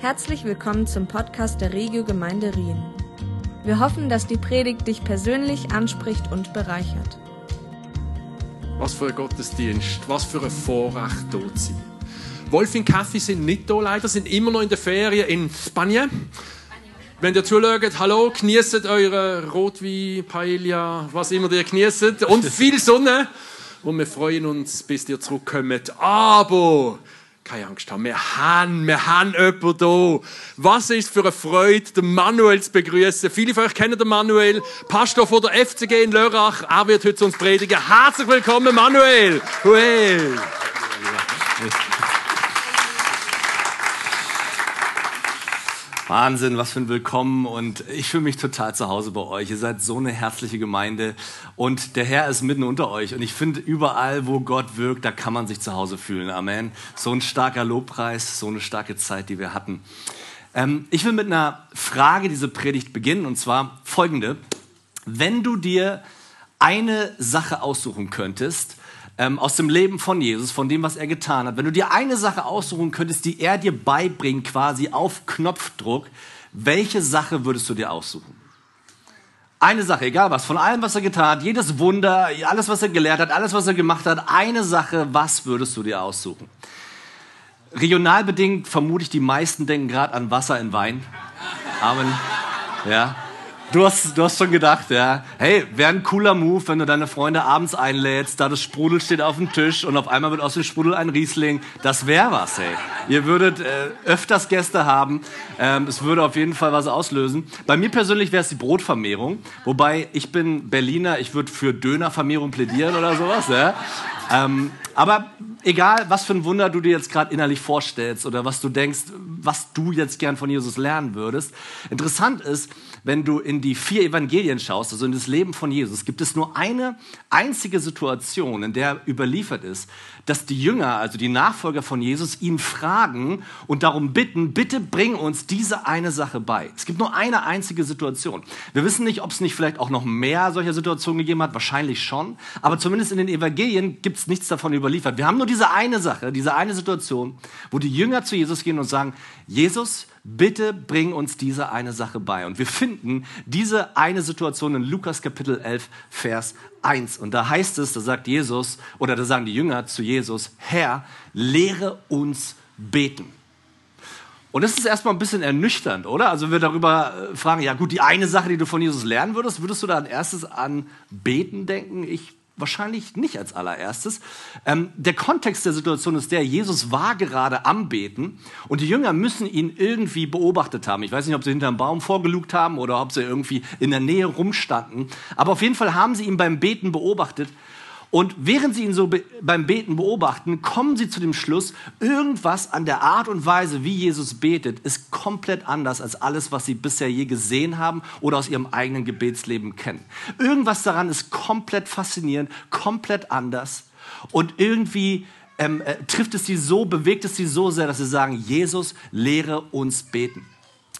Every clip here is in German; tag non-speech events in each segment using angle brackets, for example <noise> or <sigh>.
Herzlich willkommen zum Podcast der Regio Gemeinde Rien. Wir hoffen, dass die Predigt dich persönlich anspricht und bereichert. Was für ein Gottesdienst, was für ein Vorrecht dort sein. Wolf und Kaffee sind nicht da leider, sind immer noch in der Ferien in Spanien. Wenn ihr zuschaut, hallo, genießt eure Rotwein, Paella, was immer ihr genießt und viel Sonne. Und wir freuen uns, bis ihr zurückkommt. Aber keine Angst haben. Wir haben, wir haben jemanden da. Was ist für eine Freude, den Manuel zu begrüßen. Viele von euch kennen den Manuel, Pastor von der FCG in Lörrach. Er wird heute zu uns predigen. Herzlich willkommen, Manuel. Hey. Wahnsinn, was für ein Willkommen und ich fühle mich total zu Hause bei euch. Ihr seid so eine herzliche Gemeinde und der Herr ist mitten unter euch und ich finde überall, wo Gott wirkt, da kann man sich zu Hause fühlen. Amen. So ein starker Lobpreis, so eine starke Zeit, die wir hatten. Ähm, ich will mit einer Frage diese Predigt beginnen und zwar folgende. Wenn du dir eine Sache aussuchen könntest, ähm, aus dem Leben von Jesus, von dem, was er getan hat, wenn du dir eine Sache aussuchen könntest, die er dir beibringt, quasi auf Knopfdruck, welche Sache würdest du dir aussuchen? Eine Sache, egal was, von allem, was er getan hat, jedes Wunder, alles, was er gelehrt hat, alles, was er gemacht hat, eine Sache, was würdest du dir aussuchen? Regional bedingt vermute ich, die meisten denken gerade an Wasser in Wein. Amen. Ja. Du hast, du hast schon gedacht, ja. Hey, wäre ein cooler Move, wenn du deine Freunde abends einlädst, da das Sprudel steht auf dem Tisch und auf einmal wird aus dem Sprudel ein Riesling. Das wäre was, hey. Ihr würdet äh, öfters Gäste haben. Ähm, es würde auf jeden Fall was auslösen. Bei mir persönlich wäre es die Brotvermehrung. Wobei, ich bin Berliner, ich würde für Dönervermehrung plädieren oder sowas, ja. Ähm, aber egal, was für ein Wunder du dir jetzt gerade innerlich vorstellst oder was du denkst, was du jetzt gern von Jesus lernen würdest. Interessant ist, wenn du in die vier Evangelien schaust, also in das Leben von Jesus, gibt es nur eine einzige Situation, in der überliefert ist, dass die Jünger, also die Nachfolger von Jesus, ihn fragen und darum bitten, bitte bring uns diese eine Sache bei. Es gibt nur eine einzige Situation. Wir wissen nicht, ob es nicht vielleicht auch noch mehr solcher Situationen gegeben hat, wahrscheinlich schon, aber zumindest in den Evangelien gibt es nichts davon überliefert. Wir haben nur diese eine Sache, diese eine Situation, wo die Jünger zu Jesus gehen und sagen, Jesus, bitte bring uns diese eine Sache bei. Und wir finden diese eine Situation in Lukas Kapitel 11, Vers 1. Und da heißt es, da sagt Jesus, oder da sagen die Jünger zu Jesus, Herr, lehre uns beten. Und das ist erstmal ein bisschen ernüchternd, oder? Also wir darüber äh, fragen, ja gut, die eine Sache, die du von Jesus lernen würdest, würdest du da als erstes an Beten denken? Ich Wahrscheinlich nicht als allererstes. Ähm, der Kontext der Situation ist der, Jesus war gerade am Beten und die Jünger müssen ihn irgendwie beobachtet haben. Ich weiß nicht, ob sie hinter einem Baum vorgelugt haben oder ob sie irgendwie in der Nähe rumstanden. Aber auf jeden Fall haben sie ihn beim Beten beobachtet und während sie ihn so beim Beten beobachten, kommen sie zu dem Schluss, irgendwas an der Art und Weise, wie Jesus betet, ist komplett anders als alles, was sie bisher je gesehen haben oder aus ihrem eigenen Gebetsleben kennen. Irgendwas daran ist komplett faszinierend, komplett anders und irgendwie ähm, äh, trifft es sie so, bewegt es sie so sehr, dass sie sagen, Jesus, lehre uns beten.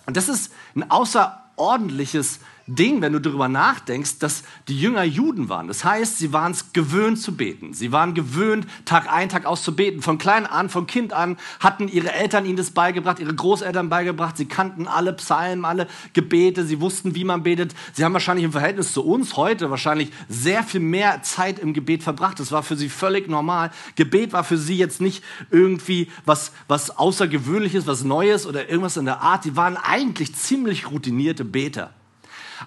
Und das ist ein außerordentliches Ding, wenn du darüber nachdenkst, dass die Jünger Juden waren. Das heißt, sie waren es gewöhnt zu beten. Sie waren gewöhnt, Tag ein, Tag aus zu beten. Von klein an, von Kind an hatten ihre Eltern ihnen das beigebracht, ihre Großeltern beigebracht. Sie kannten alle Psalmen, alle Gebete. Sie wussten, wie man betet. Sie haben wahrscheinlich im Verhältnis zu uns heute wahrscheinlich sehr viel mehr Zeit im Gebet verbracht. Das war für sie völlig normal. Gebet war für sie jetzt nicht irgendwie was, was Außergewöhnliches, was Neues oder irgendwas in der Art. Sie waren eigentlich ziemlich routinierte Beter.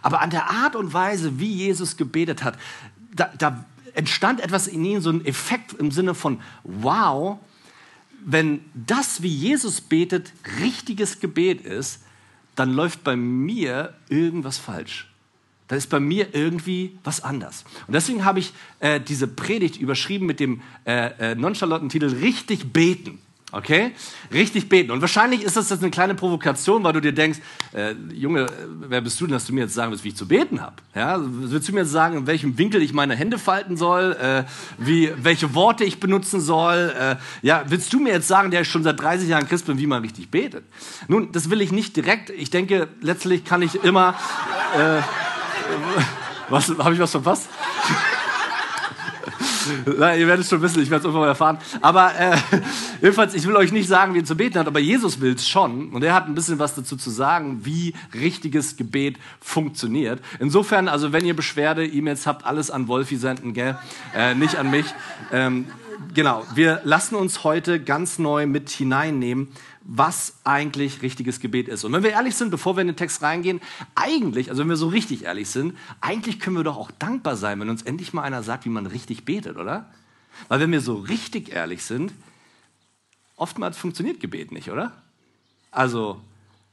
Aber an der Art und Weise, wie Jesus gebetet hat, da, da entstand etwas in ihnen, so ein Effekt im Sinne von, wow, wenn das, wie Jesus betet, richtiges Gebet ist, dann läuft bei mir irgendwas falsch. Da ist bei mir irgendwie was anders. Und deswegen habe ich äh, diese Predigt überschrieben mit dem äh, äh, nonchalanten Titel Richtig beten. Okay? Richtig beten. Und wahrscheinlich ist das jetzt eine kleine Provokation, weil du dir denkst, äh, Junge, wer bist du denn, dass du mir jetzt sagen willst, wie ich zu beten habe? Ja? Willst du mir jetzt sagen, in welchem Winkel ich meine Hände falten soll, äh, wie, welche Worte ich benutzen soll? Äh, ja, willst du mir jetzt sagen, der ich schon seit 30 Jahren Christ bin, wie man richtig betet? Nun, das will ich nicht direkt. Ich denke, letztlich kann ich immer... Äh, <laughs> was, habe ich was verpasst? <laughs> Na, ihr werdet es schon wissen, ich werde es irgendwann erfahren. Aber äh, jedenfalls, ich will euch nicht sagen, wie ihr zu beten habt, aber Jesus will es schon. Und er hat ein bisschen was dazu zu sagen, wie richtiges Gebet funktioniert. Insofern, also wenn ihr Beschwerde, E-Mails habt, alles an Wolfi senden, gell? Äh, nicht an mich. Ähm, genau, wir lassen uns heute ganz neu mit hineinnehmen, was eigentlich richtiges Gebet ist. Und wenn wir ehrlich sind, bevor wir in den Text reingehen, eigentlich, also wenn wir so richtig ehrlich sind, eigentlich können wir doch auch dankbar sein, wenn uns endlich mal einer sagt, wie man richtig betet, oder? Weil wenn wir so richtig ehrlich sind, oftmals funktioniert Gebet nicht, oder? Also,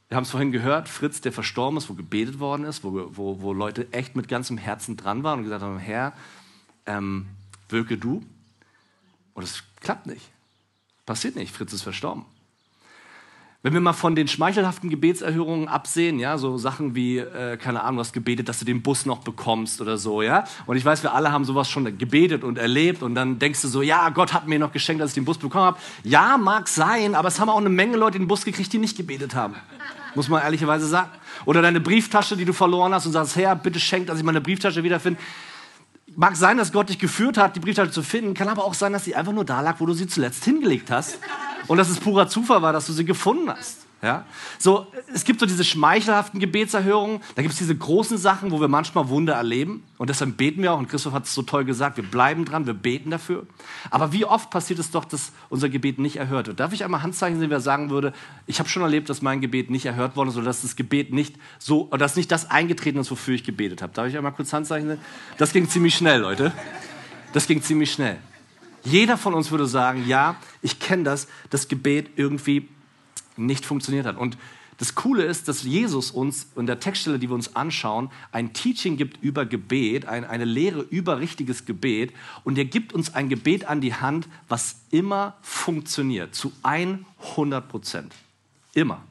wir haben es vorhin gehört, Fritz, der verstorben ist, wo gebetet worden ist, wo, wo, wo Leute echt mit ganzem Herzen dran waren und gesagt haben, Herr, ähm, wirke du. Und es klappt nicht. Passiert nicht, Fritz ist verstorben. Wenn wir mal von den schmeichelhaften Gebetserhörungen absehen, ja, so Sachen wie, äh, keine Ahnung, du hast gebetet, dass du den Bus noch bekommst oder so, ja. Und ich weiß, wir alle haben sowas schon gebetet und erlebt und dann denkst du so, ja, Gott hat mir noch geschenkt, dass ich den Bus bekommen habe. Ja, mag sein, aber es haben auch eine Menge Leute den Bus gekriegt, die nicht gebetet haben. Muss man ehrlicherweise sagen. Oder deine Brieftasche, die du verloren hast und sagst, Herr, bitte schenk, dass ich meine Brieftasche wiederfinde. Mag sein, dass Gott dich geführt hat, die Brieftasche zu finden, kann aber auch sein, dass sie einfach nur da lag, wo du sie zuletzt hingelegt hast und dass es purer Zufall war, dass du sie gefunden hast. Ja? So, es gibt so diese schmeichelhaften Gebetserhörungen, da gibt es diese großen Sachen, wo wir manchmal Wunder erleben und deshalb beten wir auch und Christoph hat es so toll gesagt, wir bleiben dran, wir beten dafür. Aber wie oft passiert es doch, dass unser Gebet nicht erhört wird? Darf ich einmal Handzeichen sehen, wer sagen würde, ich habe schon erlebt, dass mein Gebet nicht erhört worden ist oder dass das Gebet nicht so, oder dass nicht das eingetreten ist, wofür ich gebetet habe? Darf ich einmal kurz Handzeichen sehen? Das ging ziemlich schnell, Leute. Das ging ziemlich schnell. Jeder von uns würde sagen, ja, ich kenne das, das Gebet irgendwie nicht funktioniert hat. Und das Coole ist, dass Jesus uns in der Textstelle, die wir uns anschauen, ein Teaching gibt über Gebet, ein, eine Lehre über richtiges Gebet. Und er gibt uns ein Gebet an die Hand, was immer funktioniert, zu 100 Prozent. Immer.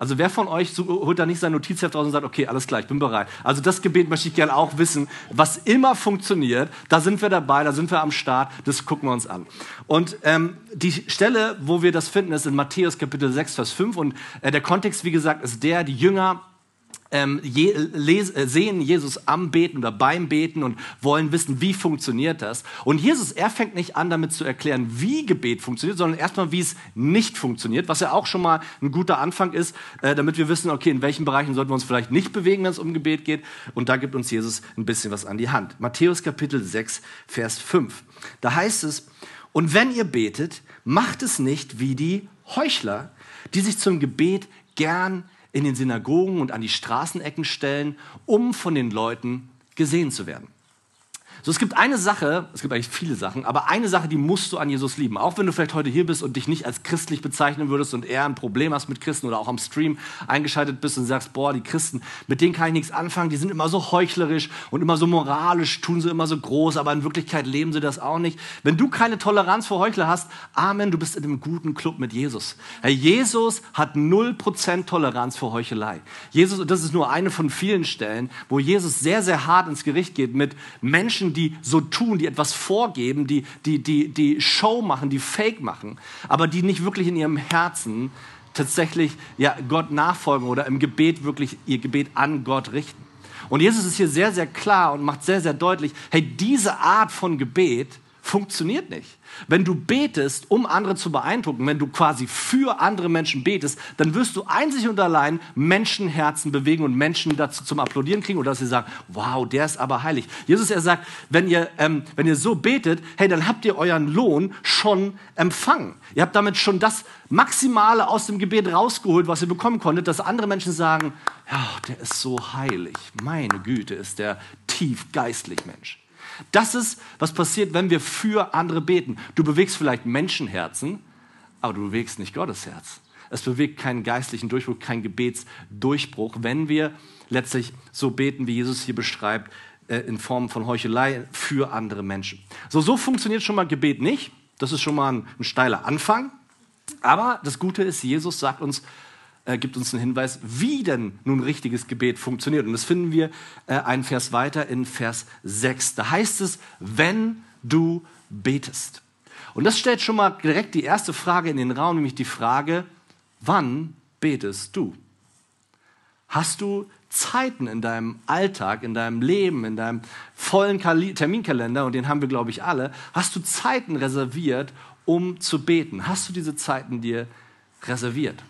Also wer von euch holt da nicht sein Notizheft raus und sagt, okay, alles klar, ich bin bereit. Also das Gebet möchte ich gerne auch wissen, was immer funktioniert. Da sind wir dabei, da sind wir am Start, das gucken wir uns an. Und ähm, die Stelle, wo wir das finden, ist in Matthäus Kapitel 6, Vers 5. Und äh, der Kontext, wie gesagt, ist der, die Jünger ähm, je, les, äh, sehen Jesus am Beten oder beim Beten und wollen wissen, wie funktioniert das. Und Jesus, er fängt nicht an, damit zu erklären, wie Gebet funktioniert, sondern erstmal, wie es nicht funktioniert, was ja auch schon mal ein guter Anfang ist, äh, damit wir wissen, okay, in welchen Bereichen sollten wir uns vielleicht nicht bewegen, wenn es um Gebet geht. Und da gibt uns Jesus ein bisschen was an die Hand. Matthäus Kapitel 6, Vers 5. Da heißt es, und wenn ihr betet, macht es nicht wie die Heuchler, die sich zum Gebet gern in den Synagogen und an die Straßenecken stellen, um von den Leuten gesehen zu werden. So, es gibt eine Sache, es gibt eigentlich viele Sachen, aber eine Sache, die musst du an Jesus lieben. Auch wenn du vielleicht heute hier bist und dich nicht als christlich bezeichnen würdest und eher ein Problem hast mit Christen oder auch am Stream eingeschaltet bist und sagst, boah, die Christen, mit denen kann ich nichts anfangen, die sind immer so heuchlerisch und immer so moralisch, tun sie immer so groß, aber in Wirklichkeit leben sie das auch nicht. Wenn du keine Toleranz für Heuchler hast, Amen, du bist in einem guten Club mit Jesus. Herr Jesus hat 0% Toleranz für Heuchelei. Jesus, und das ist nur eine von vielen Stellen, wo Jesus sehr, sehr hart ins Gericht geht mit Menschen, die so tun, die etwas vorgeben, die, die, die, die Show machen, die Fake machen, aber die nicht wirklich in ihrem Herzen tatsächlich ja, Gott nachfolgen oder im Gebet wirklich ihr Gebet an Gott richten. Und Jesus ist hier sehr, sehr klar und macht sehr, sehr deutlich, hey, diese Art von Gebet funktioniert nicht. Wenn du betest, um andere zu beeindrucken, wenn du quasi für andere Menschen betest, dann wirst du einzig und allein Menschenherzen bewegen und Menschen dazu zum Applaudieren kriegen oder dass sie sagen, wow, der ist aber heilig. Jesus, er sagt, wenn ihr, ähm, wenn ihr so betet, hey, dann habt ihr euren Lohn schon empfangen. Ihr habt damit schon das Maximale aus dem Gebet rausgeholt, was ihr bekommen konntet, dass andere Menschen sagen, ja, der ist so heilig. Meine Güte, ist der tief geistlich Mensch. Das ist, was passiert, wenn wir für andere beten. Du bewegst vielleicht Menschenherzen, aber du bewegst nicht Gottes Herz. Es bewegt keinen geistlichen Durchbruch, keinen Gebetsdurchbruch, wenn wir letztlich so beten, wie Jesus hier beschreibt, äh, in Form von Heuchelei für andere Menschen. So, so funktioniert schon mal Gebet nicht. Das ist schon mal ein, ein steiler Anfang. Aber das Gute ist, Jesus sagt uns, äh, gibt uns einen Hinweis, wie denn nun richtiges Gebet funktioniert. Und das finden wir äh, einen Vers weiter in Vers 6. Da heißt es, wenn du betest. Und das stellt schon mal direkt die erste Frage in den Raum, nämlich die Frage, wann betest du? Hast du Zeiten in deinem Alltag, in deinem Leben, in deinem vollen Terminkalender, und den haben wir, glaube ich, alle, hast du Zeiten reserviert, um zu beten? Hast du diese Zeiten dir reserviert?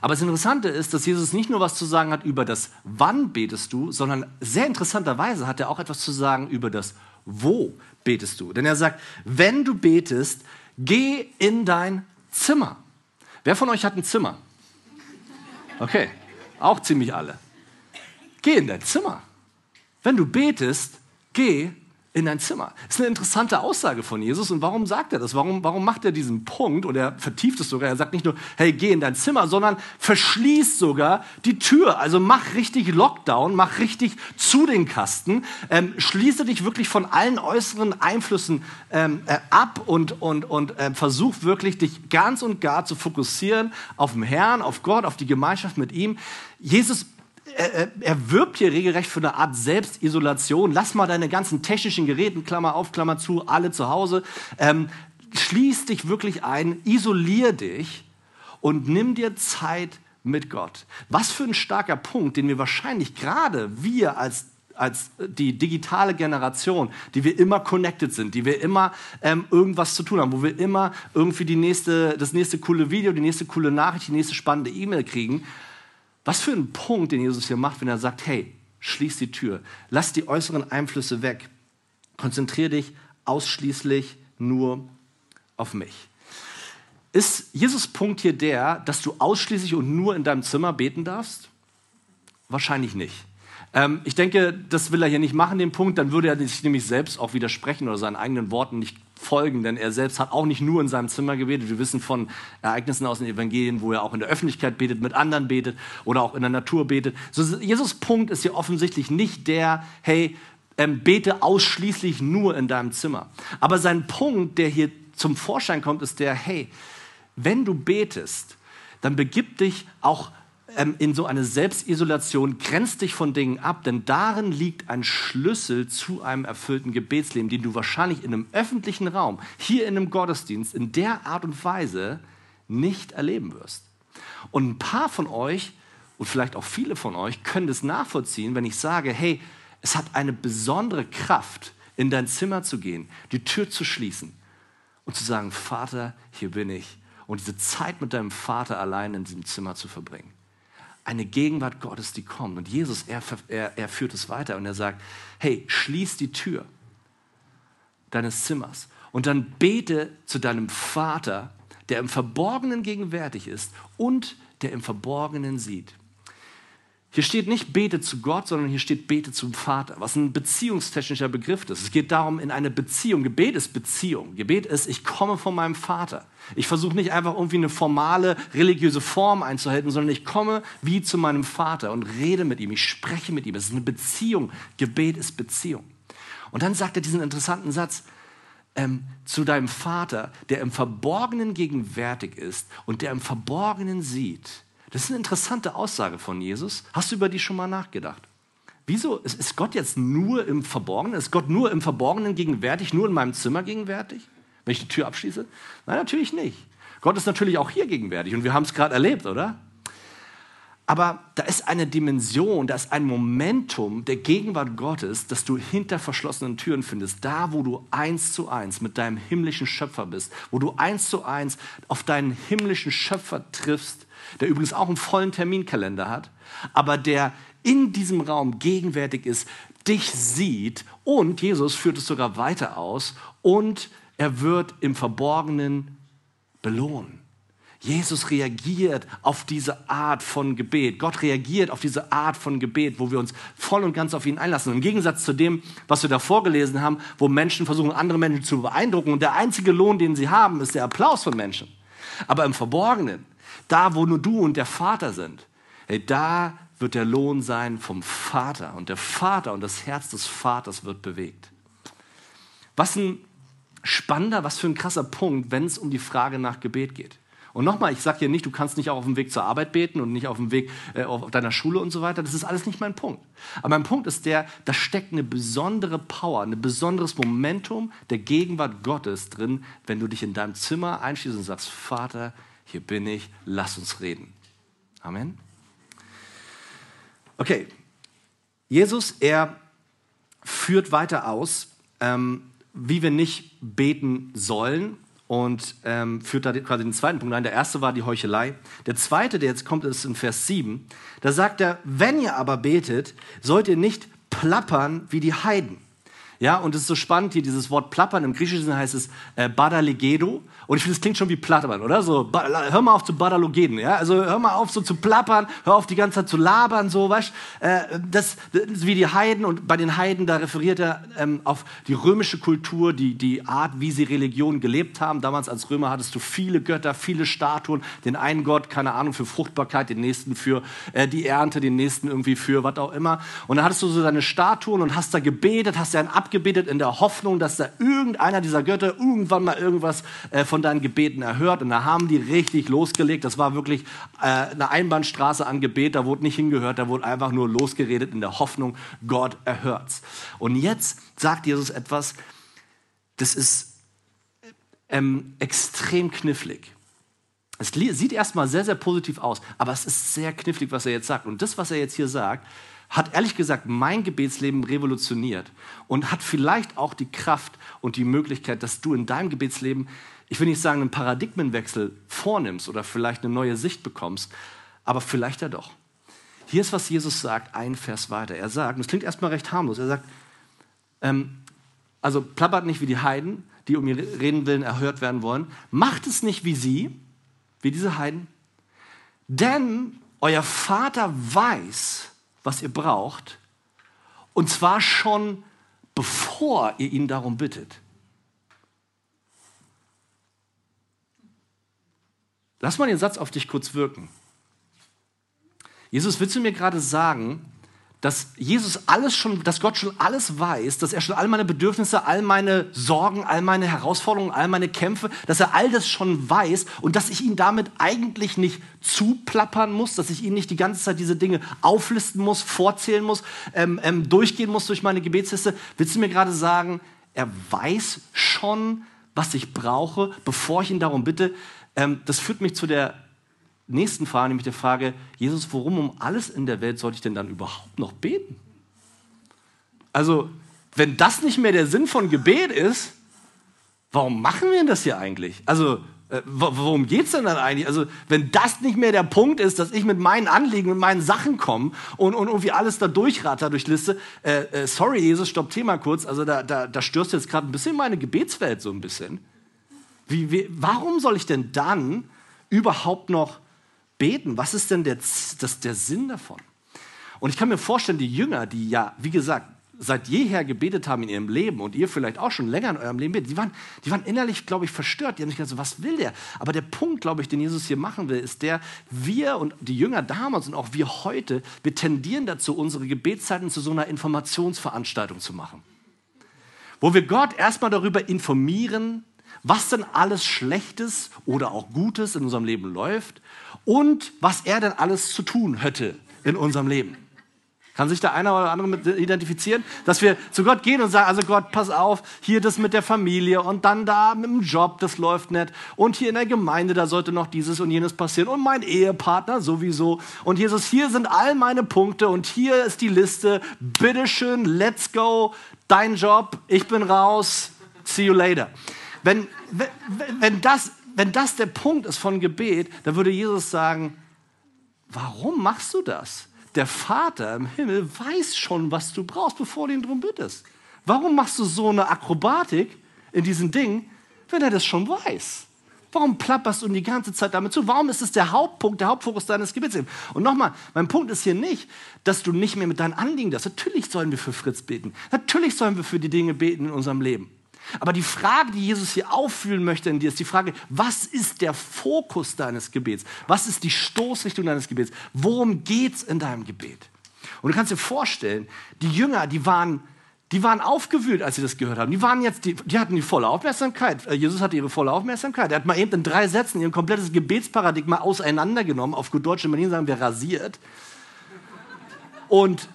Aber das Interessante ist, dass Jesus nicht nur was zu sagen hat über das Wann betest du, sondern sehr interessanterweise hat er auch etwas zu sagen über das Wo betest du. Denn er sagt, wenn du betest, geh in dein Zimmer. Wer von euch hat ein Zimmer? Okay, auch ziemlich alle. Geh in dein Zimmer. Wenn du betest, geh in dein Zimmer. Das ist eine interessante Aussage von Jesus. Und warum sagt er das? Warum, warum macht er diesen Punkt? Und er vertieft es sogar. Er sagt nicht nur, hey, geh in dein Zimmer, sondern verschließ sogar die Tür. Also mach richtig Lockdown, mach richtig zu den Kasten. Ähm, schließe dich wirklich von allen äußeren Einflüssen ähm, äh, ab und, und, und äh, versuch wirklich, dich ganz und gar zu fokussieren auf den Herrn, auf Gott, auf die Gemeinschaft mit ihm. Jesus er, wirbt hier regelrecht für eine Art Selbstisolation. Lass mal deine ganzen technischen Geräte, Klammer auf, Klammer zu, alle zu Hause. Ähm, schließ dich wirklich ein, isolier dich und nimm dir Zeit mit Gott. Was für ein starker Punkt, den wir wahrscheinlich gerade wir als als die digitale Generation, die wir immer connected sind, die wir immer ähm, irgendwas zu tun haben, wo wir immer irgendwie die nächste, das nächste coole Video, die nächste coole Nachricht, die nächste spannende E-Mail kriegen. Was für ein Punkt, den Jesus hier macht, wenn er sagt, hey, schließ die Tür, lass die äußeren Einflüsse weg, konzentriere dich ausschließlich nur auf mich. Ist Jesus Punkt hier der, dass du ausschließlich und nur in deinem Zimmer beten darfst? Wahrscheinlich nicht. Ähm, ich denke, das will er hier nicht machen, den Punkt. Dann würde er sich nämlich selbst auch widersprechen oder seinen eigenen Worten nicht folgen, denn er selbst hat auch nicht nur in seinem Zimmer gebetet. Wir wissen von Ereignissen aus den Evangelien, wo er auch in der Öffentlichkeit betet, mit anderen betet oder auch in der Natur betet. So, Jesus Punkt ist hier offensichtlich nicht der, hey, ähm, bete ausschließlich nur in deinem Zimmer. Aber sein Punkt, der hier zum Vorschein kommt, ist der, hey, wenn du betest, dann begib dich auch ähm, in so eine Selbstisolation, grenzt dich von Dingen ab, denn darin liegt ein Schlüssel zu einem erfüllten Gebetsleben, den du wahrscheinlich in einem öffentlichen Raum, hier in einem Gottesdienst, in der Art und Weise nicht erleben wirst. Und ein paar von euch und vielleicht auch viele von euch können das nachvollziehen, wenn ich sage, hey, es hat eine besondere Kraft, in dein Zimmer zu gehen, die Tür zu schließen und zu sagen, Vater, hier bin ich. Und diese Zeit mit deinem Vater allein in diesem Zimmer zu verbringen eine Gegenwart Gottes, die kommt. Und Jesus, er, er, er führt es weiter und er sagt, hey, schließ die Tür deines Zimmers und dann bete zu deinem Vater, der im Verborgenen gegenwärtig ist und der im Verborgenen sieht. Hier steht nicht bete zu Gott, sondern hier steht bete zum Vater, was ein beziehungstechnischer Begriff ist. Es geht darum, in eine Beziehung. Gebet ist Beziehung. Gebet ist, ich komme von meinem Vater. Ich versuche nicht einfach irgendwie eine formale religiöse Form einzuhalten, sondern ich komme wie zu meinem Vater und rede mit ihm. Ich spreche mit ihm. Es ist eine Beziehung. Gebet ist Beziehung. Und dann sagt er diesen interessanten Satz, ähm, zu deinem Vater, der im Verborgenen gegenwärtig ist und der im Verborgenen sieht. Das ist eine interessante Aussage von Jesus. Hast du über die schon mal nachgedacht? Wieso ist Gott jetzt nur im Verborgenen? Ist Gott nur im Verborgenen gegenwärtig, nur in meinem Zimmer gegenwärtig, wenn ich die Tür abschließe? Nein, natürlich nicht. Gott ist natürlich auch hier gegenwärtig und wir haben es gerade erlebt, oder? Aber da ist eine Dimension, da ist ein Momentum der Gegenwart Gottes, das du hinter verschlossenen Türen findest. Da, wo du eins zu eins mit deinem himmlischen Schöpfer bist, wo du eins zu eins auf deinen himmlischen Schöpfer triffst der übrigens auch einen vollen Terminkalender hat, aber der in diesem Raum gegenwärtig ist, dich sieht und Jesus führt es sogar weiter aus und er wird im Verborgenen belohnen. Jesus reagiert auf diese Art von Gebet. Gott reagiert auf diese Art von Gebet, wo wir uns voll und ganz auf ihn einlassen. Im Gegensatz zu dem, was wir davor gelesen haben, wo Menschen versuchen, andere Menschen zu beeindrucken und der einzige Lohn, den sie haben, ist der Applaus von Menschen. Aber im Verborgenen da, wo nur du und der Vater sind, hey, da wird der Lohn sein vom Vater. Und der Vater und das Herz des Vaters wird bewegt. Was ein spannender, was für ein krasser Punkt, wenn es um die Frage nach Gebet geht. Und nochmal, ich sage hier nicht, du kannst nicht auch auf dem Weg zur Arbeit beten und nicht auf dem Weg äh, auf deiner Schule und so weiter. Das ist alles nicht mein Punkt. Aber mein Punkt ist der, da steckt eine besondere Power, ein besonderes Momentum der Gegenwart Gottes drin, wenn du dich in deinem Zimmer einschließt und sagst, Vater, hier bin ich, lass uns reden. Amen. Okay, Jesus, er führt weiter aus, ähm, wie wir nicht beten sollen und ähm, führt da quasi den zweiten Punkt ein. Der erste war die Heuchelei. Der zweite, der jetzt kommt, ist in Vers 7. Da sagt er, wenn ihr aber betet, sollt ihr nicht plappern wie die Heiden. Ja, und es ist so spannend hier, dieses Wort plappern. Im Griechischen heißt es äh, badalegedo. Und ich finde, es klingt schon wie plappern, oder? So, hör mal auf zu badalogeden, ja? Also hör mal auf so zu plappern, hör auf die ganze Zeit zu labern, so, weißt äh, das, das ist wie die Heiden. Und bei den Heiden, da referiert er ähm, auf die römische Kultur, die, die Art, wie sie Religion gelebt haben. Damals als Römer hattest du viele Götter, viele Statuen. Den einen Gott, keine Ahnung, für Fruchtbarkeit, den nächsten für äh, die Ernte, den nächsten irgendwie für was auch immer. Und dann hattest du so deine Statuen und hast da gebetet, hast ja einen abgebetet in der Hoffnung, dass da irgendeiner dieser Götter irgendwann mal irgendwas äh, von deinen Gebeten erhört. Und da haben die richtig losgelegt. Das war wirklich äh, eine Einbahnstraße an Gebet. Da wurde nicht hingehört, da wurde einfach nur losgeredet in der Hoffnung, Gott erhört's. Und jetzt sagt Jesus etwas, das ist ähm, extrem knifflig. Es sieht erstmal sehr, sehr positiv aus, aber es ist sehr knifflig, was er jetzt sagt. Und das, was er jetzt hier sagt, hat ehrlich gesagt mein Gebetsleben revolutioniert und hat vielleicht auch die Kraft und die Möglichkeit, dass du in deinem Gebetsleben, ich will nicht sagen, einen Paradigmenwechsel vornimmst oder vielleicht eine neue Sicht bekommst, aber vielleicht ja doch. Hier ist, was Jesus sagt, ein Vers weiter. Er sagt, und es klingt erstmal recht harmlos, er sagt, ähm, also plappert nicht wie die Heiden, die um ihr Reden willen erhört werden wollen. Macht es nicht wie sie, wie diese Heiden, denn euer Vater weiß, was ihr braucht, und zwar schon bevor ihr ihn darum bittet. Lass mal den Satz auf dich kurz wirken. Jesus, willst du mir gerade sagen, dass Jesus alles schon, dass Gott schon alles weiß, dass er schon all meine Bedürfnisse, all meine Sorgen, all meine Herausforderungen, all meine Kämpfe, dass er all das schon weiß und dass ich ihn damit eigentlich nicht zuplappern muss, dass ich ihn nicht die ganze Zeit diese Dinge auflisten muss, vorzählen muss, ähm, ähm, durchgehen muss durch meine Gebetsliste. Willst du mir gerade sagen, er weiß schon, was ich brauche, bevor ich ihn darum bitte? Ähm, das führt mich zu der nächsten Frage, nämlich der Frage, Jesus, worum um alles in der Welt sollte ich denn dann überhaupt noch beten? Also, wenn das nicht mehr der Sinn von Gebet ist, warum machen wir das hier eigentlich? Also, äh, worum geht es denn dann eigentlich? Also, wenn das nicht mehr der Punkt ist, dass ich mit meinen Anliegen, mit meinen Sachen komme und, und irgendwie alles da durchratter durch Liste, äh, äh, sorry, Jesus, stopp Thema kurz, also da, da, da störst du jetzt gerade ein bisschen meine Gebetswelt so ein bisschen. Wie, wie, warum soll ich denn dann überhaupt noch beten? Was ist denn der, das, der Sinn davon? Und ich kann mir vorstellen, die Jünger, die ja, wie gesagt, seit jeher gebetet haben in ihrem Leben und ihr vielleicht auch schon länger in eurem Leben betet, die waren, die waren innerlich, glaube ich, verstört. Die haben sich gedacht, was will der? Aber der Punkt, glaube ich, den Jesus hier machen will, ist der, wir und die Jünger damals und auch wir heute, wir tendieren dazu, unsere Gebetszeiten zu so einer Informationsveranstaltung zu machen. Wo wir Gott erstmal darüber informieren, was denn alles Schlechtes oder auch Gutes in unserem Leben läuft und was er denn alles zu tun hätte in unserem Leben. Kann sich da einer oder andere mit identifizieren? Dass wir zu Gott gehen und sagen, also Gott, pass auf, hier das mit der Familie und dann da mit dem Job, das läuft nicht. Und hier in der Gemeinde, da sollte noch dieses und jenes passieren. Und mein Ehepartner sowieso. Und Jesus, hier sind all meine Punkte und hier ist die Liste. Bitteschön, let's go. Dein Job, ich bin raus. See you later. Wenn, wenn, wenn das wenn das der Punkt ist von Gebet, dann würde Jesus sagen, warum machst du das? Der Vater im Himmel weiß schon, was du brauchst, bevor du ihn darum bittest. Warum machst du so eine Akrobatik in diesen Dingen, wenn er das schon weiß? Warum plapperst du die ganze Zeit damit zu? Warum ist es der Hauptpunkt, der Hauptfokus deines Gebets? Und nochmal, mein Punkt ist hier nicht, dass du nicht mehr mit deinen Anliegen das. Natürlich sollen wir für Fritz beten. Natürlich sollen wir für die Dinge beten in unserem Leben. Aber die Frage, die Jesus hier auffühlen möchte in dir, ist die Frage, was ist der Fokus deines Gebets? Was ist die Stoßrichtung deines Gebets? Worum geht es in deinem Gebet? Und du kannst dir vorstellen, die Jünger, die waren, die waren aufgewühlt, als sie das gehört haben. Die, waren jetzt, die, die hatten die volle Aufmerksamkeit. Äh, Jesus hatte ihre volle Aufmerksamkeit. Er hat mal eben in drei Sätzen ihr komplettes Gebetsparadigma auseinandergenommen. Auf gut Deutsch in Berlin sagen wir rasiert. Und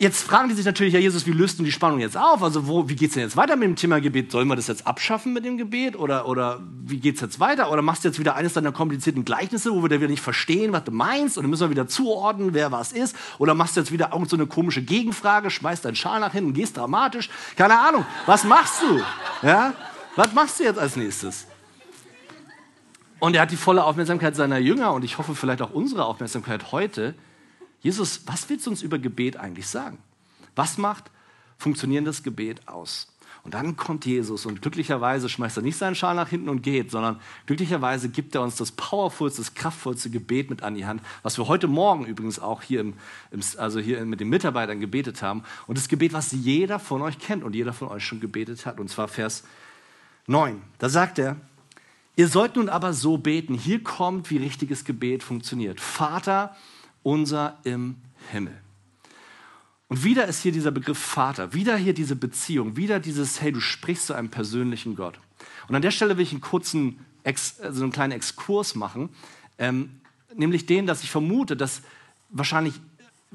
Jetzt fragen die sich natürlich, ja Jesus, wie löst du die Spannung jetzt auf? Also wo, wie geht es denn jetzt weiter mit dem Thema Gebet? Sollen wir das jetzt abschaffen mit dem Gebet? Oder, oder wie geht es jetzt weiter? Oder machst du jetzt wieder eines deiner komplizierten Gleichnisse, wo wir da wieder nicht verstehen, was du meinst? Und dann müssen wir wieder zuordnen, wer was ist? Oder machst du jetzt wieder irgend so eine komische Gegenfrage, schmeißt deinen Schal nach hinten, gehst dramatisch? Keine Ahnung. Was machst du? Ja? Was machst du jetzt als nächstes? Und er hat die volle Aufmerksamkeit seiner Jünger und ich hoffe vielleicht auch unsere Aufmerksamkeit heute Jesus, was willst du uns über Gebet eigentlich sagen? Was macht funktionierendes Gebet aus? Und dann kommt Jesus und glücklicherweise schmeißt er nicht seinen Schal nach hinten und geht, sondern glücklicherweise gibt er uns das powervollste, das kraftvollste Gebet mit an die Hand, was wir heute Morgen übrigens auch hier, im, also hier mit den Mitarbeitern gebetet haben. Und das Gebet, was jeder von euch kennt und jeder von euch schon gebetet hat. Und zwar Vers 9. Da sagt er, ihr sollt nun aber so beten. Hier kommt, wie richtiges Gebet funktioniert. Vater, unser im Himmel. Und wieder ist hier dieser Begriff Vater, wieder hier diese Beziehung, wieder dieses, hey, du sprichst zu einem persönlichen Gott. Und an der Stelle will ich einen kurzen, also einen kleinen Exkurs machen, ähm, nämlich den, dass ich vermute, dass wahrscheinlich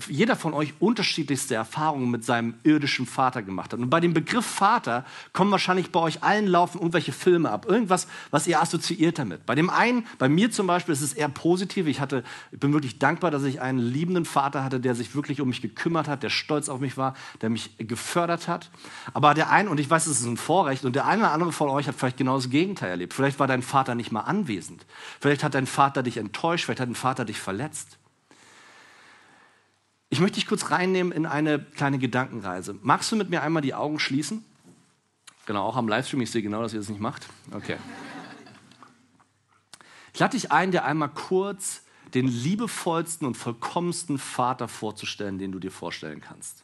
jeder von euch unterschiedlichste Erfahrungen mit seinem irdischen Vater gemacht hat. Und bei dem Begriff Vater kommen wahrscheinlich bei euch allen laufen irgendwelche Filme ab, irgendwas, was ihr assoziiert damit. Bei dem einen, bei mir zum Beispiel, ist es eher positiv. Ich hatte, ich bin wirklich dankbar, dass ich einen liebenden Vater hatte, der sich wirklich um mich gekümmert hat, der stolz auf mich war, der mich gefördert hat. Aber der eine, und ich weiß, es ist ein Vorrecht, und der eine oder andere von euch hat vielleicht genau das Gegenteil erlebt. Vielleicht war dein Vater nicht mal anwesend. Vielleicht hat dein Vater dich enttäuscht, vielleicht hat dein Vater dich verletzt. Ich möchte dich kurz reinnehmen in eine kleine Gedankenreise. Magst du mit mir einmal die Augen schließen? Genau, auch am Livestream. Ich sehe genau, dass ihr das nicht macht. Okay. Ich lade dich ein, dir einmal kurz den liebevollsten und vollkommensten Vater vorzustellen, den du dir vorstellen kannst.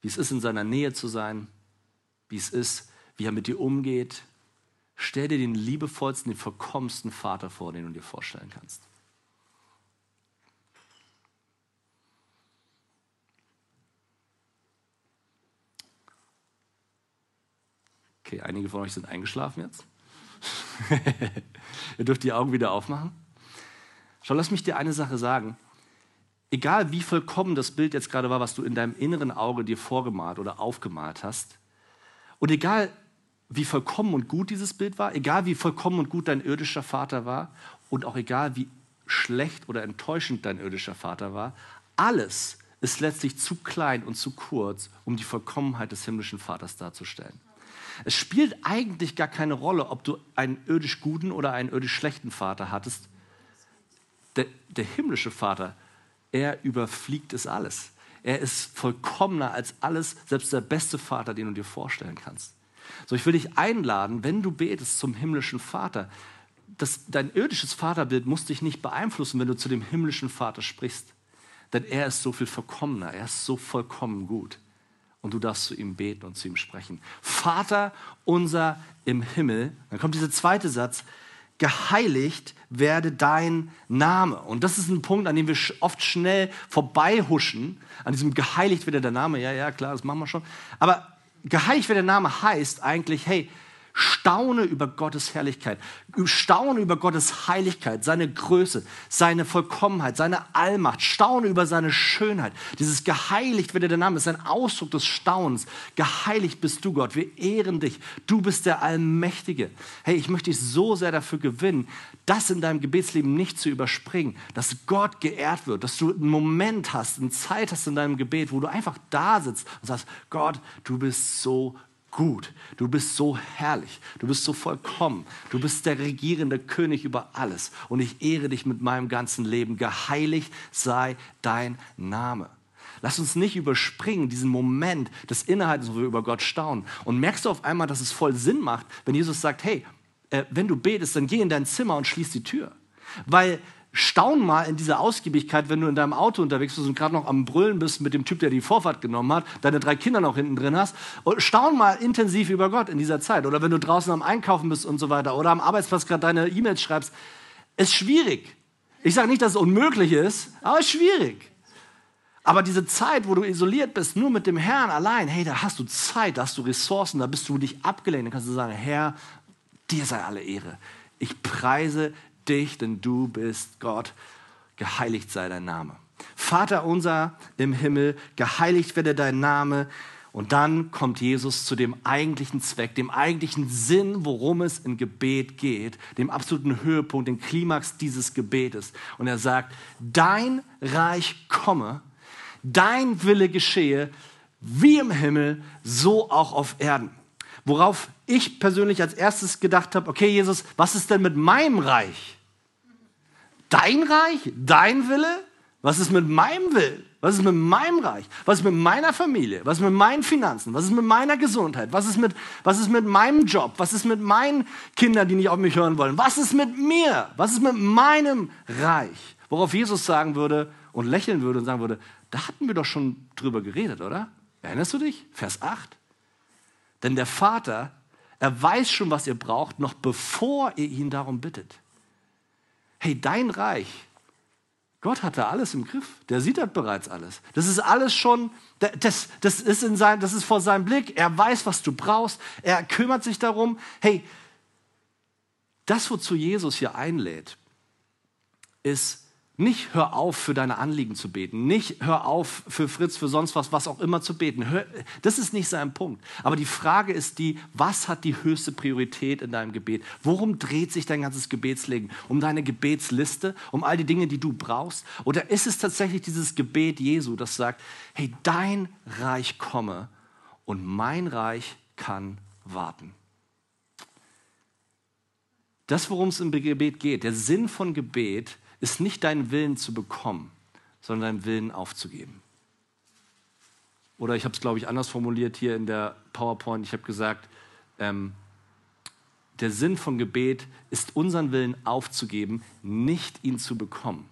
Wie es ist, in seiner Nähe zu sein, wie es ist, wie er mit dir umgeht. Stell dir den liebevollsten, den vollkommensten Vater vor, den du dir vorstellen kannst. Okay, einige von euch sind eingeschlafen jetzt. <laughs> Ihr dürft die Augen wieder aufmachen. Schau, lass mich dir eine Sache sagen. Egal wie vollkommen das Bild jetzt gerade war, was du in deinem inneren Auge dir vorgemalt oder aufgemalt hast, und egal wie vollkommen und gut dieses Bild war, egal wie vollkommen und gut dein irdischer Vater war, und auch egal wie schlecht oder enttäuschend dein irdischer Vater war, alles ist letztlich zu klein und zu kurz, um die Vollkommenheit des himmlischen Vaters darzustellen. Es spielt eigentlich gar keine Rolle, ob du einen irdisch guten oder einen irdisch schlechten Vater hattest. Der, der himmlische Vater, er überfliegt es alles. Er ist vollkommener als alles, selbst der beste Vater, den du dir vorstellen kannst. So, ich will dich einladen, wenn du betest zum himmlischen Vater, das, dein irdisches Vaterbild muss dich nicht beeinflussen, wenn du zu dem himmlischen Vater sprichst. Denn er ist so viel vollkommener, er ist so vollkommen gut und du darfst zu ihm beten und zu ihm sprechen. Vater unser im Himmel, dann kommt dieser zweite Satz, geheiligt werde dein Name. Und das ist ein Punkt, an dem wir oft schnell vorbeihuschen, an diesem geheiligt werde der Name. Ja, ja, klar, das machen wir schon. Aber geheiligt werde der Name heißt eigentlich, hey, Staune über Gottes Herrlichkeit, staune über Gottes Heiligkeit, seine Größe, seine Vollkommenheit, seine Allmacht, staune über seine Schönheit. Dieses geheiligt wird der Name, ist ein Ausdruck des Staunens. Geheiligt bist du, Gott. Wir ehren dich. Du bist der Allmächtige. Hey, ich möchte dich so sehr dafür gewinnen, das in deinem Gebetsleben nicht zu überspringen, dass Gott geehrt wird, dass du einen Moment hast, eine Zeit hast in deinem Gebet, wo du einfach da sitzt und sagst, Gott, du bist so gut. Du bist so herrlich. Du bist so vollkommen. Du bist der regierende König über alles. Und ich ehre dich mit meinem ganzen Leben. Geheiligt sei dein Name. Lass uns nicht überspringen, diesen Moment des Innehaltens, wo wir über Gott staunen. Und merkst du auf einmal, dass es voll Sinn macht, wenn Jesus sagt, hey, äh, wenn du betest, dann geh in dein Zimmer und schließ die Tür. Weil staun mal in dieser Ausgiebigkeit, wenn du in deinem Auto unterwegs bist und gerade noch am Brüllen bist mit dem Typ, der die Vorfahrt genommen hat, deine drei Kinder noch hinten drin hast. Und staun mal intensiv über Gott in dieser Zeit. Oder wenn du draußen am Einkaufen bist und so weiter. Oder am Arbeitsplatz gerade deine E-Mails schreibst. Ist schwierig. Ich sage nicht, dass es unmöglich ist, aber es ist schwierig. Aber diese Zeit, wo du isoliert bist, nur mit dem Herrn allein, hey, da hast du Zeit, da hast du Ressourcen, da bist du nicht abgelehnt. Dann kannst du sagen, Herr, dir sei alle Ehre. Ich preise dich, denn du bist Gott, geheiligt sei dein Name. Vater unser im Himmel, geheiligt werde dein Name. Und dann kommt Jesus zu dem eigentlichen Zweck, dem eigentlichen Sinn, worum es im Gebet geht, dem absoluten Höhepunkt, dem Klimax dieses Gebetes. Und er sagt, dein Reich komme, dein Wille geschehe, wie im Himmel, so auch auf Erden. Worauf ich persönlich als erstes gedacht habe, okay Jesus, was ist denn mit meinem Reich? Dein Reich? Dein Wille? Was ist mit meinem Willen? Was ist mit meinem Reich? Was ist mit meiner Familie? Was ist mit meinen Finanzen? Was ist mit meiner Gesundheit? Was ist mit, was ist mit meinem Job? Was ist mit meinen Kindern, die nicht auf mich hören wollen? Was ist mit mir? Was ist mit meinem Reich? Worauf Jesus sagen würde und lächeln würde und sagen würde, da hatten wir doch schon drüber geredet, oder? Erinnerst du dich? Vers 8. Denn der Vater, er weiß schon, was ihr braucht, noch bevor ihr ihn darum bittet. Hey, dein Reich, Gott hat da alles im Griff. Der sieht das bereits alles. Das ist alles schon, das, das, ist in sein, das ist vor seinem Blick. Er weiß, was du brauchst. Er kümmert sich darum. Hey, das, wozu Jesus hier einlädt, ist nicht hör auf, für deine Anliegen zu beten. Nicht hör auf, für Fritz, für sonst was, was auch immer zu beten. Hör, das ist nicht sein Punkt. Aber die Frage ist die, was hat die höchste Priorität in deinem Gebet? Worum dreht sich dein ganzes Gebetsleben? Um deine Gebetsliste? Um all die Dinge, die du brauchst? Oder ist es tatsächlich dieses Gebet Jesu, das sagt, hey, dein Reich komme und mein Reich kann warten? Das, worum es im Gebet geht, der Sinn von Gebet ist nicht deinen Willen zu bekommen, sondern deinen Willen aufzugeben. Oder ich habe es, glaube ich, anders formuliert hier in der PowerPoint. Ich habe gesagt, ähm, der Sinn von Gebet ist, unseren Willen aufzugeben, nicht ihn zu bekommen.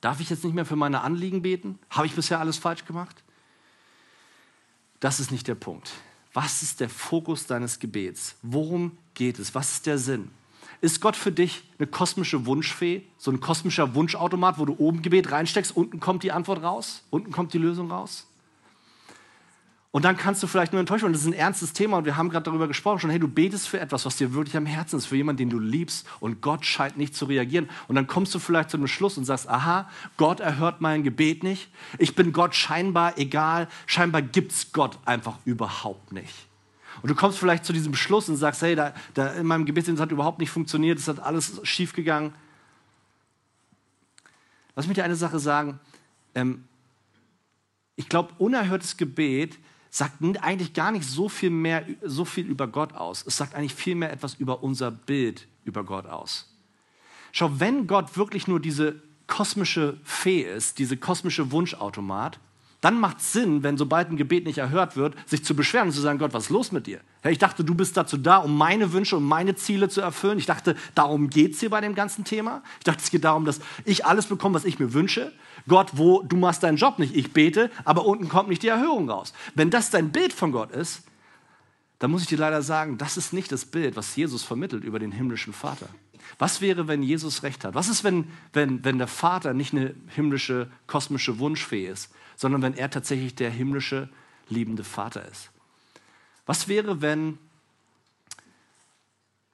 Darf ich jetzt nicht mehr für meine Anliegen beten? Habe ich bisher alles falsch gemacht? Das ist nicht der Punkt. Was ist der Fokus deines Gebets? Worum geht es? Was ist der Sinn? Ist Gott für dich eine kosmische Wunschfee, so ein kosmischer Wunschautomat, wo du oben Gebet reinsteckst, unten kommt die Antwort raus, unten kommt die Lösung raus? Und dann kannst du vielleicht nur enttäuscht werden. Das ist ein ernstes Thema und wir haben gerade darüber gesprochen schon. Hey, du betest für etwas, was dir wirklich am Herzen ist, für jemanden, den du liebst und Gott scheint nicht zu reagieren. Und dann kommst du vielleicht zu einem Schluss und sagst, aha, Gott erhört mein Gebet nicht. Ich bin Gott scheinbar egal. Scheinbar gibt es Gott einfach überhaupt nicht. Und du kommst vielleicht zu diesem Schluss und sagst, hey, da, da in meinem Gebet hat überhaupt nicht funktioniert, es hat alles schief gegangen. Lass mich dir eine Sache sagen. Ähm, ich glaube, unerhörtes Gebet sagt eigentlich gar nicht so viel mehr, so viel über Gott aus. Es sagt eigentlich viel mehr etwas über unser Bild über Gott aus. Schau, wenn Gott wirklich nur diese kosmische Fee ist, diese kosmische Wunschautomat, dann macht es Sinn, wenn sobald ein Gebet nicht erhört wird, sich zu beschweren und zu sagen, Gott, was ist los mit dir? Hey, ich dachte, du bist dazu da, um meine Wünsche und meine Ziele zu erfüllen. Ich dachte, darum geht es hier bei dem ganzen Thema. Ich dachte, es geht darum, dass ich alles bekomme, was ich mir wünsche. Gott, wo du machst deinen Job nicht, ich bete, aber unten kommt nicht die Erhörung raus. Wenn das dein Bild von Gott ist, dann muss ich dir leider sagen, das ist nicht das Bild, was Jesus vermittelt über den himmlischen Vater. Was wäre, wenn Jesus recht hat? Was ist, wenn, wenn, wenn der Vater nicht eine himmlische, kosmische Wunschfee ist, sondern wenn er tatsächlich der himmlische, liebende Vater ist? Was wäre, wenn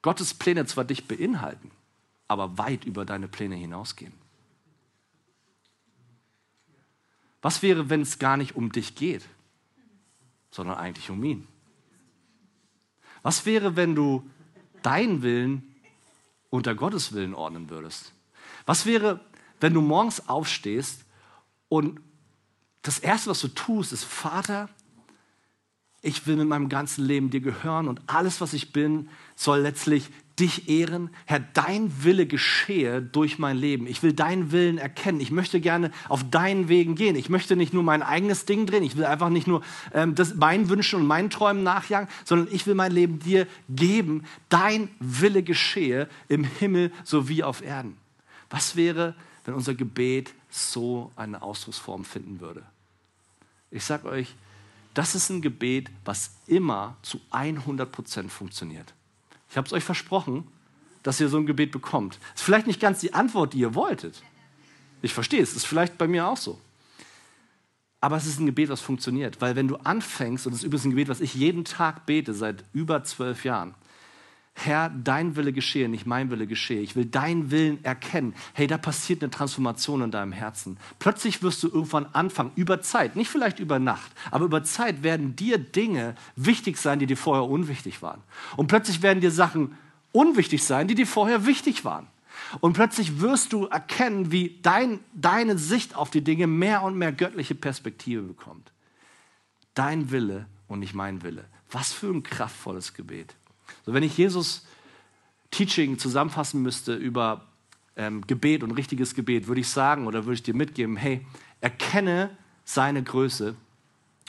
Gottes Pläne zwar dich beinhalten, aber weit über deine Pläne hinausgehen? Was wäre, wenn es gar nicht um dich geht, sondern eigentlich um ihn? Was wäre, wenn du deinen Willen unter Gottes Willen ordnen würdest? Was wäre, wenn du morgens aufstehst und das Erste, was du tust, ist, Vater, ich will mit meinem ganzen Leben dir gehören und alles, was ich bin, soll letztlich dich ehren. Herr, dein Wille geschehe durch mein Leben. Ich will deinen Willen erkennen. Ich möchte gerne auf deinen Wegen gehen. Ich möchte nicht nur mein eigenes Ding drehen. Ich will einfach nicht nur ähm, das, meinen Wünschen und meinen Träumen nachjagen, sondern ich will mein Leben dir geben. Dein Wille geschehe im Himmel sowie auf Erden. Was wäre, wenn unser Gebet so eine Ausdrucksform finden würde? Ich sage euch, das ist ein Gebet, was immer zu 100 Prozent funktioniert. Ich habe es euch versprochen, dass ihr so ein Gebet bekommt. Ist vielleicht nicht ganz die Antwort, die ihr wolltet. Ich verstehe es, ist vielleicht bei mir auch so. Aber es ist ein Gebet, was funktioniert. Weil wenn du anfängst, und es ist übrigens ein Gebet, was ich jeden Tag bete, seit über zwölf Jahren, Herr, dein Wille geschehe, nicht mein Wille geschehe. Ich will deinen Willen erkennen. Hey, da passiert eine Transformation in deinem Herzen. Plötzlich wirst du irgendwann anfangen, über Zeit, nicht vielleicht über Nacht, aber über Zeit werden dir Dinge wichtig sein, die dir vorher unwichtig waren. Und plötzlich werden dir Sachen unwichtig sein, die dir vorher wichtig waren. Und plötzlich wirst du erkennen, wie dein, deine Sicht auf die Dinge mehr und mehr göttliche Perspektive bekommt. Dein Wille und nicht mein Wille. Was für ein kraftvolles Gebet. So, wenn ich Jesus Teaching zusammenfassen müsste über ähm, Gebet und richtiges Gebet, würde ich sagen oder würde ich dir mitgeben, hey, erkenne seine Größe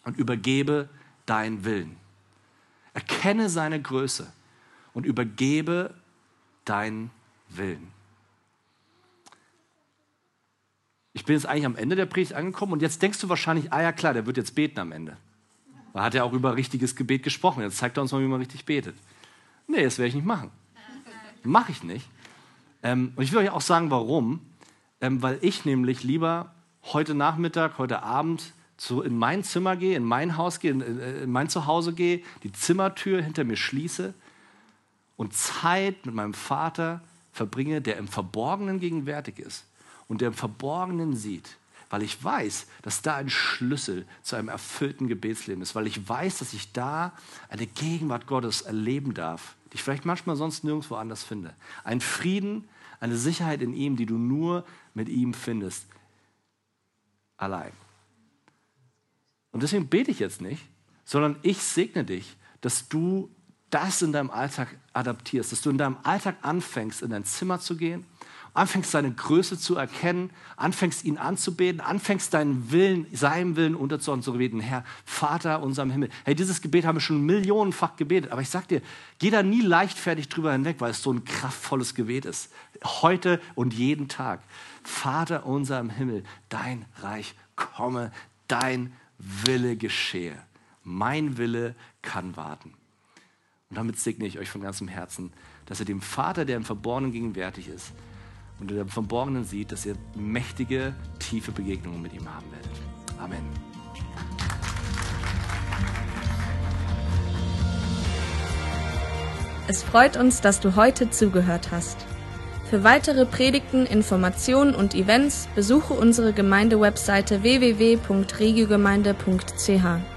und übergebe deinen Willen. Erkenne seine Größe und übergebe deinen Willen. Ich bin jetzt eigentlich am Ende der Predigt angekommen und jetzt denkst du wahrscheinlich, ah ja klar, der wird jetzt beten am Ende. Er hat ja auch über richtiges Gebet gesprochen. Jetzt zeigt er uns mal, wie man richtig betet. Nee, das werde ich nicht machen. Mache ich nicht. Ähm, und ich will euch auch sagen, warum. Ähm, weil ich nämlich lieber heute Nachmittag, heute Abend zu, in mein Zimmer gehe, in mein Haus gehe, in, in mein Zuhause gehe, die Zimmertür hinter mir schließe und Zeit mit meinem Vater verbringe, der im Verborgenen gegenwärtig ist und der im Verborgenen sieht, weil ich weiß, dass da ein Schlüssel zu einem erfüllten Gebetsleben ist, weil ich weiß, dass ich da eine Gegenwart Gottes erleben darf, die ich vielleicht manchmal sonst nirgendwo anders finde. Ein Frieden, eine Sicherheit in ihm, die du nur mit ihm findest. Allein. Und deswegen bete ich jetzt nicht, sondern ich segne dich, dass du das in deinem Alltag adaptierst, dass du in deinem Alltag anfängst, in dein Zimmer zu gehen anfängst seine Größe zu erkennen, anfängst ihn anzubeten, anfängst deinen Willen, seinem Willen unterzuordnen, zu beten, Herr, Vater unserem Himmel. Hey, dieses Gebet haben wir schon millionenfach gebetet, aber ich sag dir, geh da nie leichtfertig drüber hinweg, weil es so ein kraftvolles Gebet ist. Heute und jeden Tag. Vater unserem Himmel, dein Reich komme, dein Wille geschehe. Mein Wille kann warten. Und damit segne ich euch von ganzem Herzen, dass ihr dem Vater, der im Verborgenen gegenwärtig ist, und ihr im Verborgenen sieht, dass ihr mächtige, tiefe Begegnungen mit ihm haben werdet. Amen. Es freut uns, dass du heute zugehört hast. Für weitere Predigten, Informationen und Events besuche unsere Gemeindewebseite www.regiogemeinde.ch.